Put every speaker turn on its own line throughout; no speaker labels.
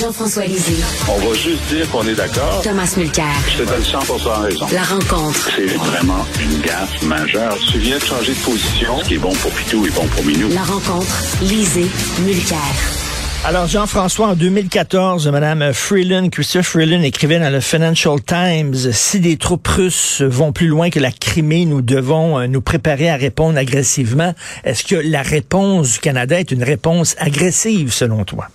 Jean-François Lisée.
On va juste dire qu'on est d'accord.
Thomas Mulcair.
Je te donne 100 raison.
La rencontre.
C'est vraiment une gaffe majeure. Tu viens de changer de position. Ce qui est bon pour Pitou est bon pour Minou.
La rencontre. Lisée. Mulcair.
Alors, Jean-François, en 2014, Mme Freeland, Christopher Freeland écrivait dans le Financial Times, si des troupes russes vont plus loin que la Crimée, nous devons euh, nous préparer à répondre agressivement. Est-ce que la réponse du Canada est une réponse agressive, selon toi?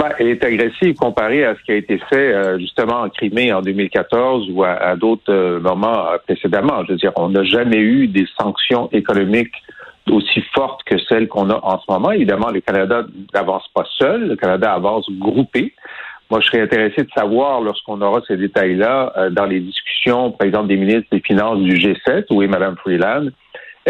Ben, elle est agressive comparée à ce qui a été fait euh, justement en Crimée en 2014 ou à, d'autres euh, moments précédemment. Je veux dire, on n'a jamais eu des sanctions économiques aussi fortes que celles qu'on a en ce moment. Évidemment, le Canada n'avance pas seul, le Canada avance groupé. Moi, je serais intéressé de savoir, lorsqu'on aura ces détails-là, euh, dans les discussions, par exemple, des ministres des Finances du G7, où est Mme Freeland,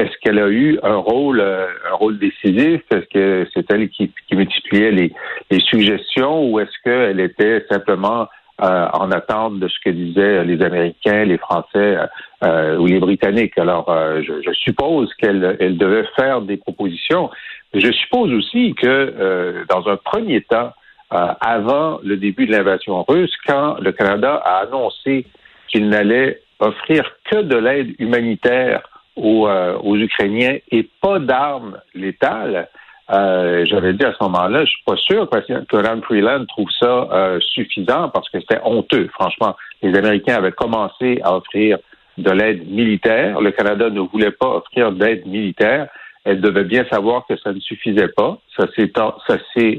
est-ce qu'elle a eu un rôle, euh, un rôle décisif? Est-ce que c'est elle qui, multipliait les, suggestions ou est-ce qu'elle était simplement euh, en attente de ce que disaient les Américains, les Français euh, ou les Britanniques? Alors, je, suppose qu'elle elle devait faire des propositions. Je suppose aussi que dans un premier temps, avant le début de l'invasion russe, quand le Canada a annoncé qu'il n'allait offrir que de l'aide humanitaire euh, aux, Ukrainiens et pas d'armes létales, euh, j'avais dit à ce moment-là, je suis pas sûr que Ron Freeland trouve ça euh, suffisant parce que c'était honteux. Franchement, les Américains avaient commencé à offrir de l'aide militaire. Le Canada ne voulait pas offrir d'aide militaire. Elle devait bien savoir que ça ne suffisait pas. Ça s'est ça s'est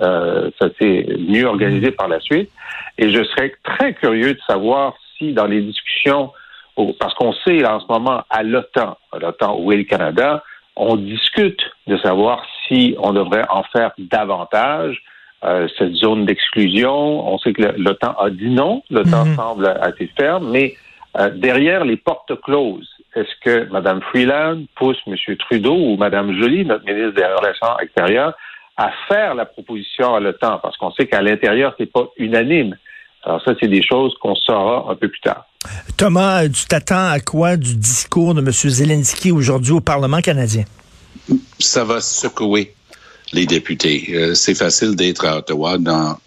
ça s'est mieux organisé par la suite. Et je serais très curieux de savoir si dans les discussions parce qu'on sait en ce moment à l'OTAN, à l'OTAN où est le Canada, on discute de savoir si on devrait en faire davantage. Euh, cette zone d'exclusion, on sait que l'OTAN a dit non, l'OTAN mhm. semble assez ferme, mais euh, derrière les portes closes, est-ce que Mme Freeland pousse M. Trudeau ou Mme Joly, notre ministre des Relations extérieures, à faire la proposition à l'OTAN? Parce qu'on sait qu'à l'intérieur, c'est pas unanime. Alors ça, c'est des choses qu'on saura un peu plus tard.
Thomas, tu t'attends à quoi du discours de M. Zelensky aujourd'hui au Parlement canadien?
Ça va secouer les députés. Euh, c'est facile d'être à Ottawa dans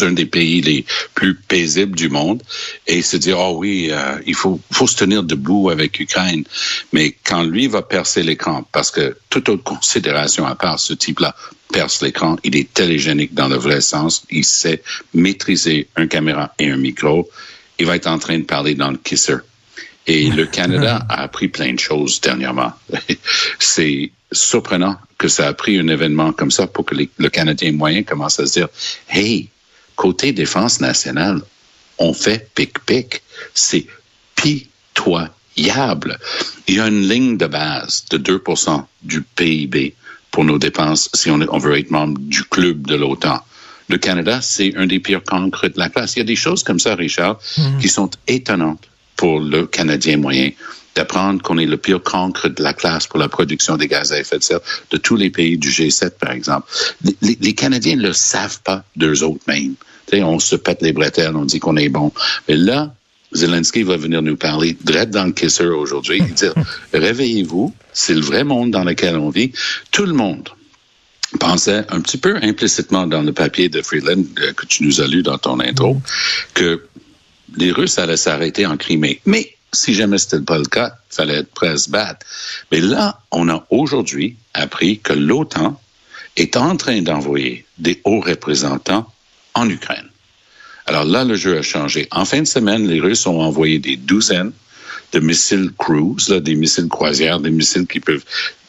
un des pays les plus paisibles du monde et se dire oh oui euh, il faut faut se tenir debout avec Ukraine mais quand lui va percer l'écran parce que toute autre considération à part ce type-là perce l'écran il est télégénique dans le vrai sens il sait maîtriser un caméra et un micro il va être en train de parler dans le kisser. Et le Canada a appris plein de choses dernièrement. C'est surprenant que ça a pris un événement comme ça pour que le Canadien moyen commence à se dire, hey, côté défense nationale, on fait pic-pic. C'est pitoyable. Il y a une ligne de base de 2% du PIB pour nos dépenses si on, on veut être membre du club de l'OTAN le Canada, c'est un des pires cancres de la classe. Il y a des choses comme ça, Richard, mhm. qui sont étonnantes pour le Canadien moyen d'apprendre qu'on est le pire cancre de la classe pour la production des gaz à effet de serre de tous les pays du G7, par exemple. Les, Canadiens ne le savent pas d'eux autres mêmes. on se pète les bretelles, on dit qu'on est bon. Mais là, Zelensky va venir nous parler direct dans le kisser aujourd'hui et dire, réveillez-vous, c'est le vrai monde dans lequel on vit. Tout le monde, pensait un petit peu implicitement dans le papier de Freeland euh, que tu nous as lu dans ton intro que les Russes allaient s'arrêter en Crimée. Mais si jamais c'était pas le cas, il fallait être prêt à se battre. Mais là, on a aujourd'hui appris que l'OTAN est en train d'envoyer des hauts représentants en Ukraine. Alors là, le jeu a changé. En fin de semaine, les Russes ont envoyé des douzaines de missiles cruise, des missiles croisières, des missiles qui peuvent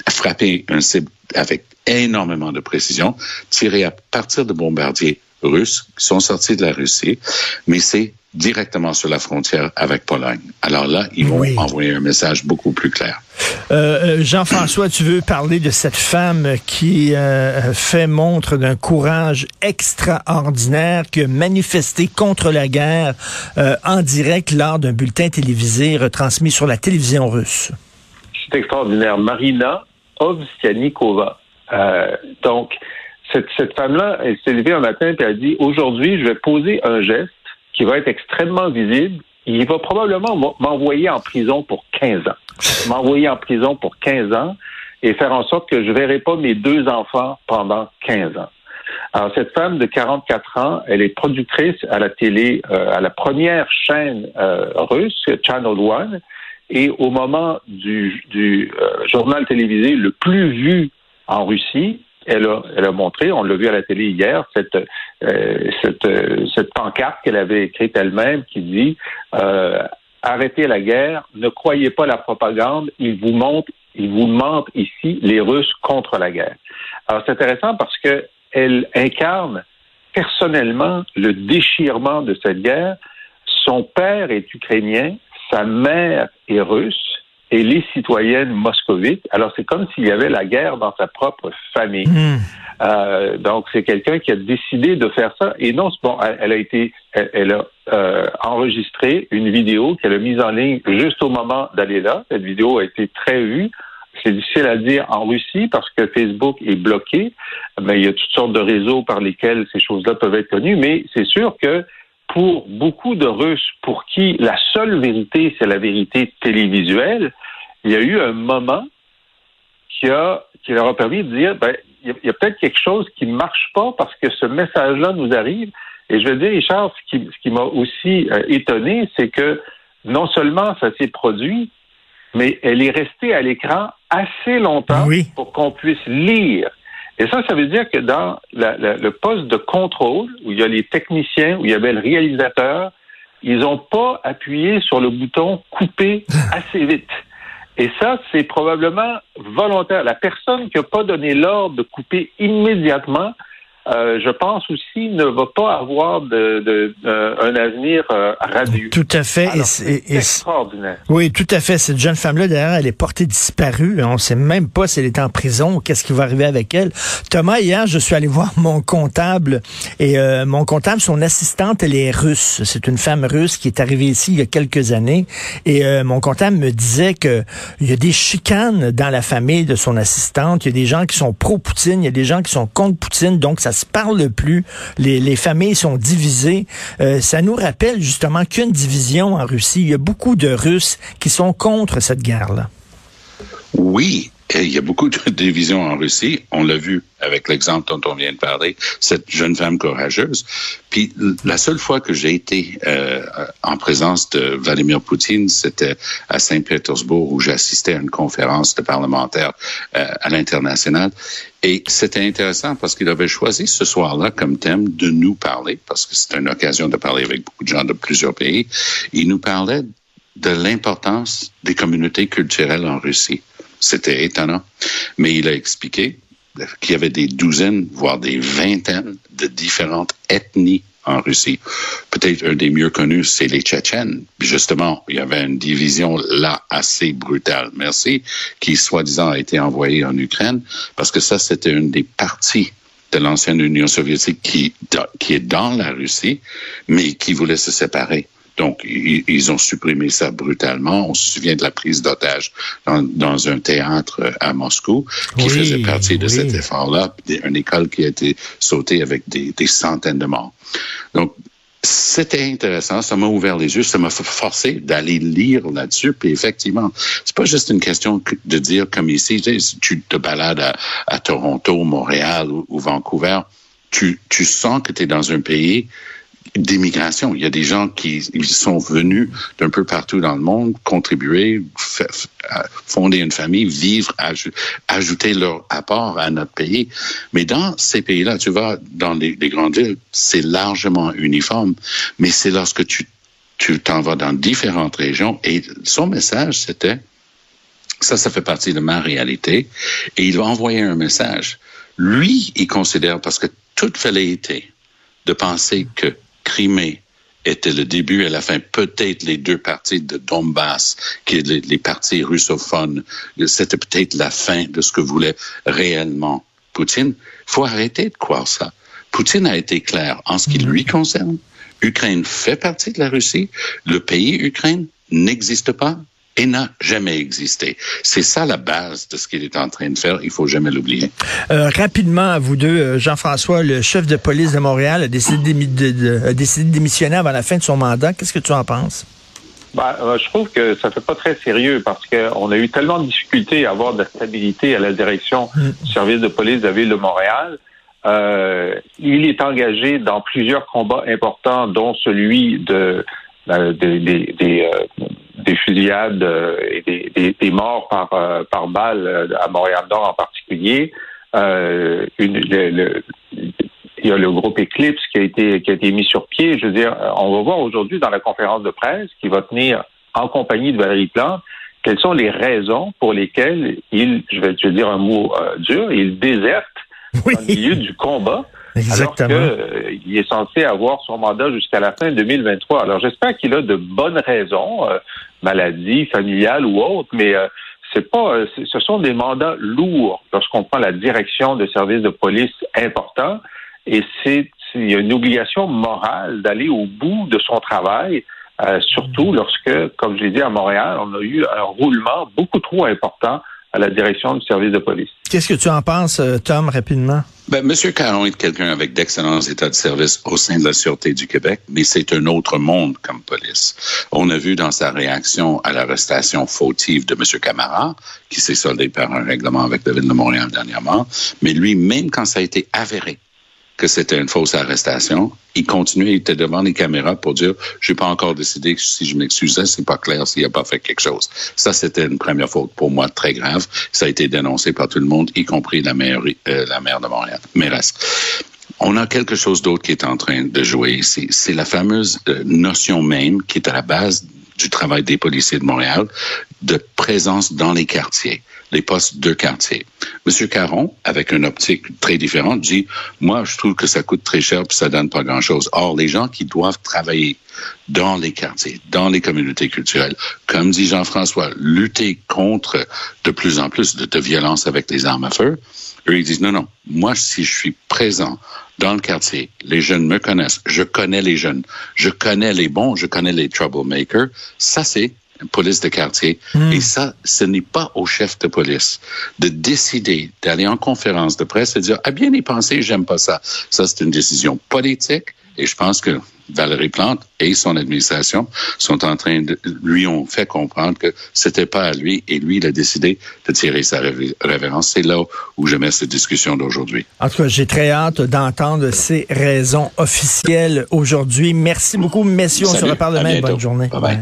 frappé un cible avec énormément de précision, tiré à partir de bombardiers russes qui sont sortis de la Russie, mais c'est directement sur la frontière avec Pologne. Alors là, ils vont
Oui.
envoyer un message beaucoup plus clair.
Euh, euh, Jean-François, tu veux parler de cette femme qui euh, fait montre d'un courage extraordinaire, qui a manifesté contre la guerre euh, en direct lors d'un bulletin télévisé retransmis sur la télévision russe.
C'est extraordinaire. Marina Ovsianikova. Euh, donc, cette, cette femme-là, elle s'est levée un matin et elle a dit aujourd'hui, je vais poser un geste qui va être extrêmement visible. Il va probablement m'envoyer en prison pour 15 ans. M'envoyer en prison pour 15 ans et faire en sorte que je ne verrai pas mes deux enfants pendant 15 ans. Alors, cette femme de 44 ans, elle est productrice à la télé, euh, à la première chaîne euh, russe, Channel One, et au moment du, du euh, journal télévisé le plus vu en Russie, elle a, montré, on l'a vu à la télé hier, cette, euh, euh, pancarte qu'elle avait écrite elle-même qui dit euh, Arrêtez la guerre, ne croyez pas la propagande, ils vous montrent, ils vous mentent ici, les Russes contre la guerre. Alors c'est intéressant parce que elle incarne personnellement le déchirement de cette guerre. Son père est ukrainien, sa mère est russe et les citoyennes moscovites. Alors c'est comme s'il y avait la guerre dans sa propre famille.
Hmm.
Euh, donc c'est quelqu'un qui a décidé de faire ça et non bon elle, elle a été elle, elle a euh, enregistré une vidéo qu'elle a mise en ligne juste au moment d'aller là. Cette vidéo a été très vue. C'est difficile à dire en Russie parce que Facebook est bloqué, mais il y a toutes sortes de réseaux par lesquels ces choses-là peuvent être connues. Mais c'est sûr que pour beaucoup de Russes, pour qui la seule vérité, c'est la vérité télévisuelle, il y a eu un moment qui, a, qui leur a permis de dire, ben, il y a, peut-être quelque chose qui ne marche pas parce que ce message-là nous arrive. Et je veux dire, Richard, ce qui, ce qui m'a aussi euh, étonné, c'est que non seulement ça s'est produit, mais elle est restée à l'écran assez longtemps
Oui.
pour qu'on puisse lire. Et ça, ça veut dire que dans la- la- le poste de contrôle, où il y a les techniciens, où il y avait le réalisateur, ils n'ont pas appuyé sur le bouton couper assez vite. Et ça, c'est probablement volontaire. La personne qui n'a pas donné l'ordre de couper immédiatement, euh, je pense aussi, ne va pas avoir de, de- euh, un avenir euh, radieux.
Tout à fait.
C'est extraordinaire.
Oui, tout à fait. Cette jeune femme-là, d'ailleurs, elle est portée disparue. On ne sait même pas si elle est en prison ou qu'est-ce qui va arriver avec elle. Thomas, hier, je suis allé voir mon comptable et euh, mon comptable, son assistante, elle est russe. C'est une femme russe qui est arrivée ici il y a quelques années et euh, mon comptable me disait que il y a des chicanes dans la famille de son assistante. Il y a des gens qui sont pro-Poutine, il y a des gens qui sont contre Poutine, donc ça se parle plus. Les, les familles sont divisées. Euh, ça nous rappelle justement qu'une division en Russie. Il y a beaucoup de Russes qui sont contre cette guerre-là.
Oui, et il y a beaucoup de divisions en Russie. On l'a vu avec l'exemple dont on vient de parler, cette jeune femme courageuse. Puis la seule fois que j'ai été euh, en présence de Vladimir Poutine, c'était à Saint-Pétersbourg où j'assistais à une conférence de parlementaires euh, à l'international. Et c'était intéressant parce qu'il avait choisi ce soir-là comme thème de nous parler, parce que c'était une occasion de parler avec beaucoup de gens de plusieurs pays. Il nous parlait de l'importance des communautés culturelles en Russie. C'était étonnant. Mais il a expliqué qu'il y avait des douzaines, voire des vingtaines de différentes ethnies en Russie. Peut-être un des mieux connus, c'est les Tchétchènes. Justement, il y avait une division là assez brutale. Merci, qui soi-disant a été envoyée en Ukraine, parce que ça, c'était une des parties de l'ancienne Union soviétique qui, qui est dans la Russie, mais qui voulait se séparer. Donc, ils, ils, ont supprimé ça brutalement. On se souvient de la prise d'otage dans, dans, un théâtre à Moscou qui
oui,
faisait partie de
oui.
cet effort-là, une école qui a été sautée avec des, des centaines de morts. Donc, c'était intéressant, ça m'a ouvert les yeux, ça m'a forcé d'aller lire là-dessus. Puis effectivement, c'est pas juste une question de dire comme ici, tu te balades à, à Toronto, Montréal ou, ou Vancouver, tu, tu sens que tu es dans un pays d'immigration. Il y a des gens qui ils sont venus d'un peu partout dans le monde, contribuer, fonder une famille, vivre, aj ajouter leur apport à notre pays. Mais dans ces pays-là, tu vas dans les, les grandes villes, c'est largement uniforme. Mais c'est lorsque tu tu t'en vas dans différentes régions et son message c'était Ça, ça fait partie de ma réalité. Et il va envoyer un message. Lui, il considère, parce que toute velléité de penser que Crimée était le début et la fin, peut-être les deux parties de Donbass, qui est les, les parties russophones, c'était peut-être la fin de ce que voulait réellement Poutine. faut arrêter de croire ça. Poutine a été clair en ce qui lui concerne. Ukraine fait partie de la Russie. Le pays Ukraine n'existe pas et n'a jamais existé. C'est ça la base de ce qu'il est en train de faire. Il faut jamais l'oublier.
Euh, rapidement, à vous deux, euh, Jean-François, le chef de police de Montréal a décidé de, de, de, a décidé de démissionner avant la fin de son mandat. Qu'est-ce que tu en penses?
Ben, euh, je trouve que ça fait pas très sérieux parce qu'on a eu tellement de difficultés à avoir de la stabilité à la direction du service de police de la ville de Montréal. Euh, il est engagé dans plusieurs combats importants, dont celui de, de, de, de des, euh, des fusillades euh, et des, des, des, morts par, euh, par balle à Montréal-Nord en particulier. Euh, une, le, le, il y a le groupe Eclipse qui a été qui a été mis sur pied. Je veux dire, on va voir aujourd'hui dans la conférence de presse qui va tenir en compagnie de Valérie Plante quelles sont les raisons pour lesquelles il, je vais, je vais dire un mot euh, dur, il déserte oui. au milieu du combat.
Exactement.
Alors euh, est censé avoir son mandat jusqu'à la fin 2023. Alors j'espère qu'il a de bonnes raisons, euh, maladie familiale ou autre, mais euh, c'est pas, euh, ce sont des mandats lourds lorsqu'on prend la direction de services de police importants, et c'est il une obligation morale d'aller au bout de son travail. Euh, surtout lorsque, comme je l'ai dit à Montréal, on a eu un roulement beaucoup trop important à la direction du service de police.
Qu'est-ce que tu en penses, Tom, rapidement?
Ben, Monsieur Caron est quelqu'un avec d'excellents états de service au sein de la Sûreté du Québec, mais c'est un autre monde comme police. On a vu dans sa réaction à l'arrestation fautive de Monsieur Camara, qui s'est soldé par un règlement avec la Ville de Montréal dernièrement, mais lui, même quand ça a été avéré que c'était une fausse arrestation. Il continuait, il était devant les caméras pour dire, j'ai pas encore décidé si je m'excusais, c'est pas clair s'il a pas fait quelque chose. Ça, c'était une première faute pour moi très grave. Ça a été dénoncé par tout le monde, y compris la maire, euh, la maire de Montréal, mairesse. On a quelque chose d'autre qui est en train de jouer ici. C'est la fameuse euh, notion même qui est à la base du travail des policiers de Montréal de présence dans les quartiers, les postes de quartier. Monsieur Caron, avec une optique très différente, dit moi je trouve que ça coûte très cher puis ça donne pas grand-chose. Or les gens qui doivent travailler dans les quartiers, dans les communautés culturelles, comme dit Jean-François, lutter contre de plus en plus de, de violence avec les armes à feu, eux ils disent non non, moi si je suis présent dans le quartier, les jeunes me connaissent, je connais les jeunes, je connais les bons, je connais les troublemakers. Ça, c'est police de quartier. Mm. Et ça, ce n'est pas au chef de police de décider d'aller en conférence de presse et de dire, ah bien y penser, j'aime pas ça. Ça, c'est une décision politique. Et je pense que Valérie Plante et son administration sont en train de lui ont fait comprendre que c'était pas à lui et lui il a décidé de tirer sa révérence. C'est là où je mets cette discussion d'aujourd'hui.
En tout cas, j'ai très hâte d'entendre ces raisons officielles aujourd'hui. Merci beaucoup, messieurs.
Salut,
On se reparle demain. Bonne journée.
Bye bye.